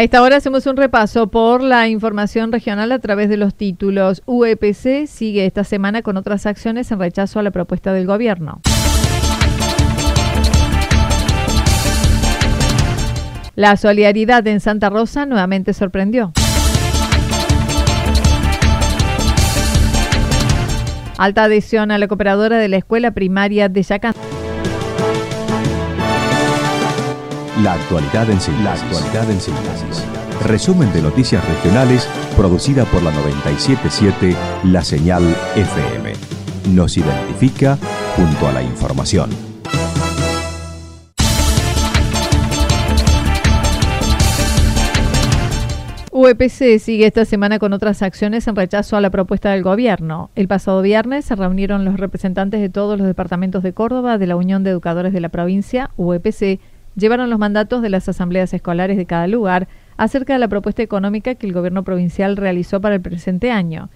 A esta hora hacemos un repaso por la información regional a través de los títulos. UEPC sigue esta semana con otras acciones en rechazo a la propuesta del gobierno. La solidaridad en Santa Rosa nuevamente sorprendió. Alta adhesión a la cooperadora de la escuela primaria de Yacán. La actualidad en síntesis. La en síntesis. Resumen de noticias regionales producida por la 977 La Señal FM. Nos identifica junto a la información. UEPC sigue esta semana con otras acciones en rechazo a la propuesta del gobierno. El pasado viernes se reunieron los representantes de todos los departamentos de Córdoba de la Unión de Educadores de la Provincia, UEPC, llevaron los mandatos de las asambleas escolares de cada lugar acerca de la propuesta económica que el gobierno provincial realizó para el presente año.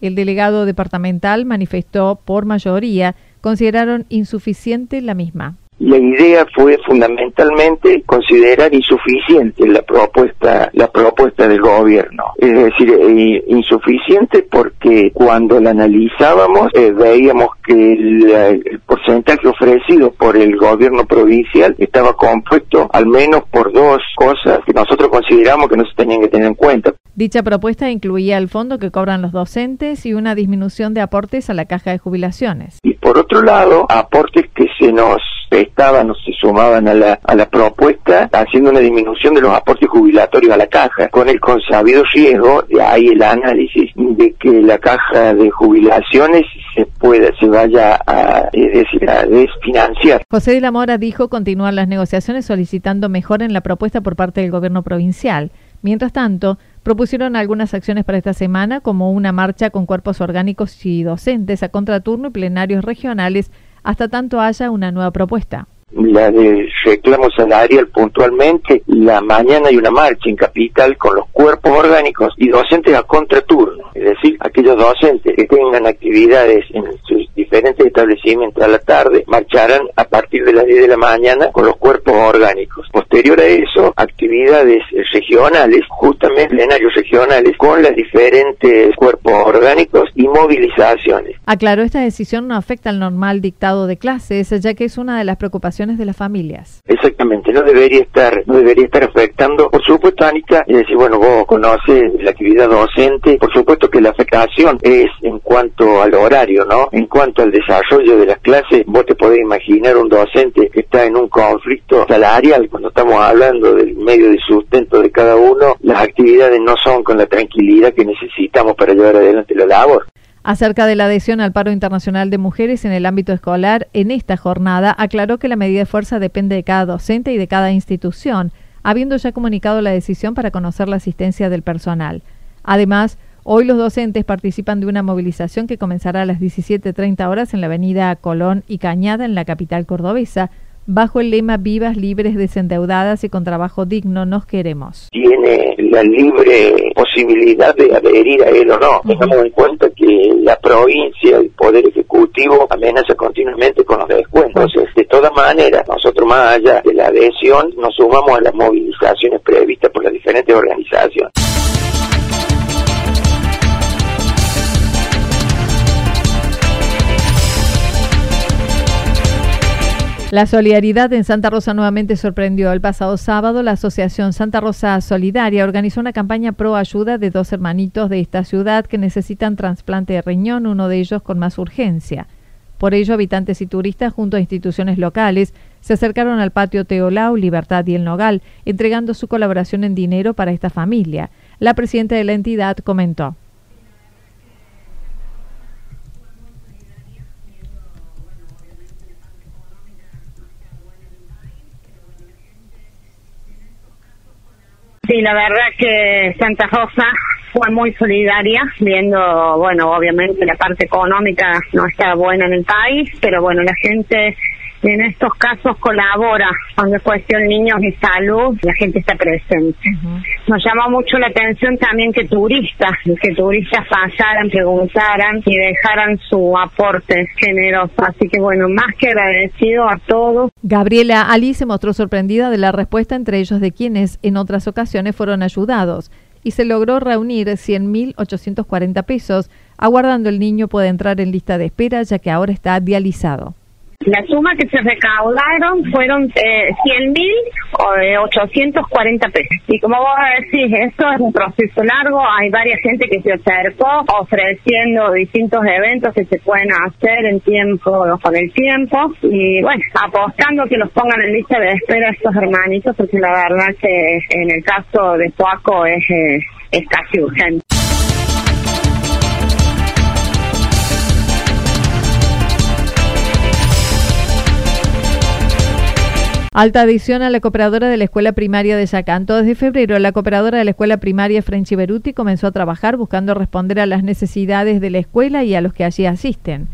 El delegado departamental manifestó por mayoría consideraron insuficiente la misma. La idea fue fundamentalmente considerar insuficiente la propuesta, la propuesta del gobierno. Es decir, eh, insuficiente porque cuando la analizábamos eh, veíamos que el, porcentaje ofrecido por el gobierno provincial estaba compuesto al menos por dos cosas que nosotros consideramos que no se tenían que tener en cuenta. Dicha propuesta incluía el fondo que cobran los docentes y una disminución de aportes a la caja de jubilaciones. Y por otro lado, aportes que se nos estaban o se sumaban a la, a la propuesta haciendo una disminución de los aportes jubilatorios a la caja, con el consabido riesgo, de ahí el análisis, de que la caja de jubilaciones se pueda, se vaya a, decir, a desfinanciar. José de la Mora dijo continuar las negociaciones solicitando mejor en la propuesta por parte del gobierno provincial. Mientras tanto, propusieron algunas acciones para esta semana, como una marcha con cuerpos orgánicos y docentes a contraturno y plenarios regionales hasta tanto haya una nueva propuesta. La de reclamo salarial puntualmente, la mañana hay una marcha en Capital con los cuerpos orgánicos y docentes a contraturno, es decir, aquellos docentes que tengan actividades en sus diferentes establecimientos a la tarde marcharán a partir de las 10 de la mañana con los cuerpos orgánicos. Posterior a eso, actividades regionales, justamente plenarios regionales, con los diferentes cuerpos orgánicos y movilizaciones. Aclaró, esta decisión no afecta al normal dictado de clases, ya que es una de las preocupaciones de las familias. Exactamente, no debería estar, no debería estar afectando. Por supuesto, Anita, es decir, bueno, vos conoces la actividad docente, por supuesto que la afectación es en cuanto al horario, ¿no? En cuanto al desarrollo de las clases, vos te podés imaginar un docente que está en un conflicto salarial, cuando estamos hablando del medio de sustento de cada uno, las actividades no son con la tranquilidad que necesitamos para llevar adelante la labor. Acerca de la adhesión al paro internacional de mujeres en el ámbito escolar, en esta jornada aclaró que la medida de fuerza depende de cada docente y de cada institución, habiendo ya comunicado la decisión para conocer la asistencia del personal. Además, Hoy los docentes participan de una movilización que comenzará a las 17.30 horas en la avenida Colón y Cañada en la capital cordobesa, bajo el lema Vivas, libres, desendeudadas y con trabajo digno nos queremos. Tiene la libre posibilidad de adherir a él o no. Tengamos en cuenta que la provincia, el Poder Ejecutivo amenaza continuamente con los descuentos. Entonces, de todas maneras, nosotros más allá de la adhesión, nos sumamos a las movilizaciones previstas por las diferentes organizaciones. La solidaridad en Santa Rosa nuevamente sorprendió. El pasado sábado, la Asociación Santa Rosa Solidaria organizó una campaña pro ayuda de dos hermanitos de esta ciudad que necesitan trasplante de riñón, uno de ellos con más urgencia. Por ello, habitantes y turistas, junto a instituciones locales, se acercaron al patio Teolau, Libertad y El Nogal, entregando su colaboración en dinero para esta familia. La presidenta de la entidad comentó. Sí, la verdad que Santa Rosa fue muy solidaria, viendo, bueno, obviamente la parte económica no está buena en el país, pero bueno, la gente en estos casos colabora cuando es cuestión niños y salud, la gente está presente. Nos llama mucho la atención también que turistas, que turistas pasaran, preguntaran y dejaran su aporte generoso. Así que bueno, más que agradecido a todos. Gabriela Ali se mostró sorprendida de la respuesta entre ellos de quienes en otras ocasiones fueron ayudados y se logró reunir 100.840 pesos, aguardando el niño puede entrar en lista de espera ya que ahora está dializado. La suma que se recaudaron fueron eh, 100 mil o 840 pesos. Y como vos decís, esto es un proceso largo. Hay varias gente que se acercó ofreciendo distintos eventos que se pueden hacer en tiempo con el tiempo. Y bueno, apostando que los pongan en lista de espera estos hermanitos, porque la verdad que en el caso de Poaco es, eh, es casi urgente. Alta adición a la cooperadora de la escuela primaria de Yacanto. Desde febrero, la cooperadora de la escuela primaria Frenchi Beruti comenzó a trabajar buscando responder a las necesidades de la escuela y a los que allí asisten.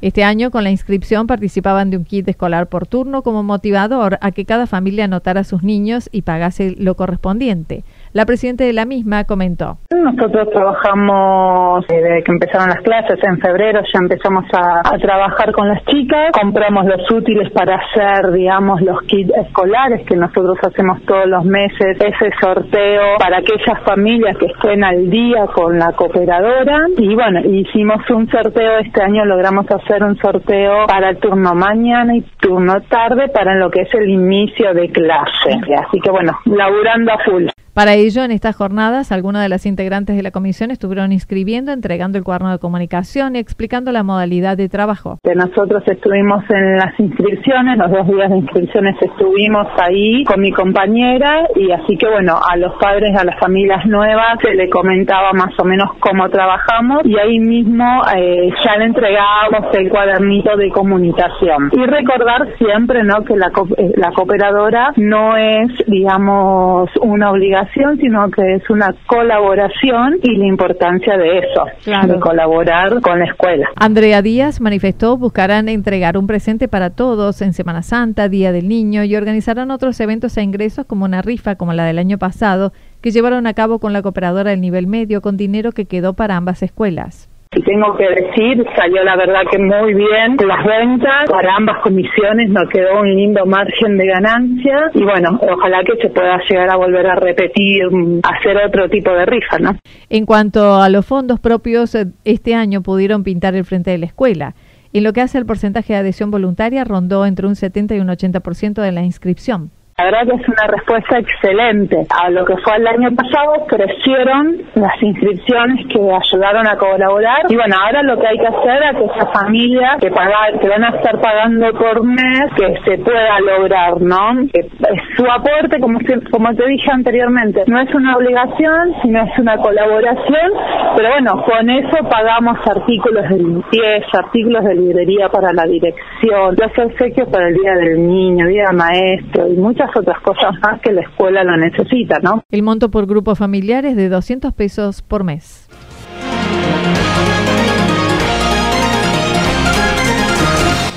Este año, con la inscripción, participaban de un kit escolar por turno como motivador a que cada familia anotara a sus niños y pagase lo correspondiente. La presidenta de la misma comentó. Nosotros trabajamos eh, desde que empezaron las clases, en febrero ya empezamos a, trabajar con las chicas, compramos los útiles para hacer, digamos, los kits escolares que nosotros hacemos todos los meses, ese sorteo para aquellas familias que estén al día con la cooperadora y bueno, hicimos un sorteo, este año logramos hacer un sorteo para el turno mañana y turno tarde para lo que es el inicio de clase. Así que bueno, laburando a full. Para ello, en estas jornadas, algunas de las integrantes de la comisión estuvieron inscribiendo, entregando el cuaderno de comunicación y explicando la modalidad de trabajo. Nosotros estuvimos en las inscripciones, los dos días de inscripciones estuvimos ahí con mi compañera y así que bueno, a los padres, a las familias nuevas se le comentaba más o menos cómo trabajamos y ahí mismo eh, ya le entregábamos el cuadernito de comunicación. Y recordar siempre ¿no? que la, eh, la cooperadora no es, digamos, una obligación sino que es una colaboración y la importancia de eso, de colaborar con la escuela. Andrea Díaz manifestó buscarán entregar un presente para todos en Semana Santa, Día del Niño y organizarán otros eventos e ingresos como una rifa como la del año pasado que llevaron a cabo con la cooperadora del nivel medio con dinero que quedó para ambas escuelas. Y tengo que decir, salió la verdad que muy bien las ventas. Para ambas comisiones nos quedó un lindo margen de ganancia. Y bueno, ojalá que se pueda llegar a volver a repetir, hacer otro tipo de rifa, ¿no? En cuanto a los fondos propios, eh, este año pudieron pintar el frente de la escuela. En lo que hace el porcentaje de adhesión voluntaria, rondó entre un 70 y un 80% de la inscripción. La verdad que es una respuesta excelente. A lo que fue el año pasado crecieron las inscripciones que ayudaron a colaborar y bueno, ahora lo que hay que hacer es que esa familia que, van a estar pagando por mes, que se pueda lograr, ¿no? Que su aporte, como, como te dije anteriormente, no es una obligación, sino es una colaboración, pero bueno, con eso pagamos artículos de limpieza, artículos de librería para la dirección, los obsequios para el Día del Niño, Día Maestro y muchas otras cosas más que la escuela lo necesita, ¿no? El monto por grupo familiar es de 200 pesos por mes.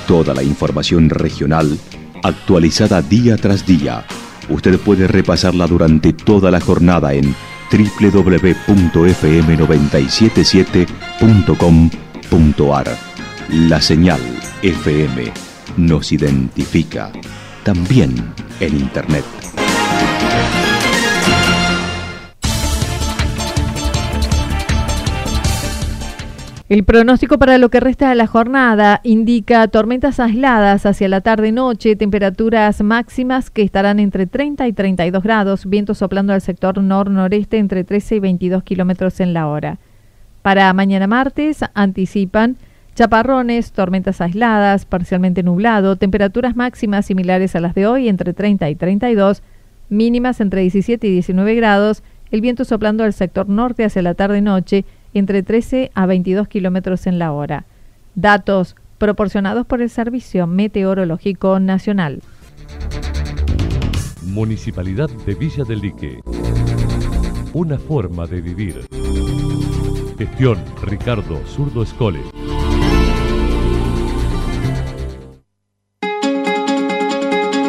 Toda la información regional actualizada día tras día. Usted puede repasarla durante toda la jornada en www.fm977.com.ar. La señal FM nos identifica también en Internet. El pronóstico para lo que resta de la jornada indica tormentas aisladas hacia la tarde-noche, temperaturas máximas que estarán entre 30 y 32 grados, viento soplando al sector nor-noreste entre 13 y 22 kilómetros en la hora. Para mañana martes anticipan chaparrones, tormentas aisladas, parcialmente nublado, temperaturas máximas similares a las de hoy entre 30 y 32, mínimas entre 17 y 19 grados, el viento soplando al sector norte hacia la tarde-noche entre 13 a 22 kilómetros en la hora. Datos proporcionados por el Servicio Meteorológico Nacional. Municipalidad de Villa del Lique. Una forma de vivir. Gestión Ricardo Zurdo Escole.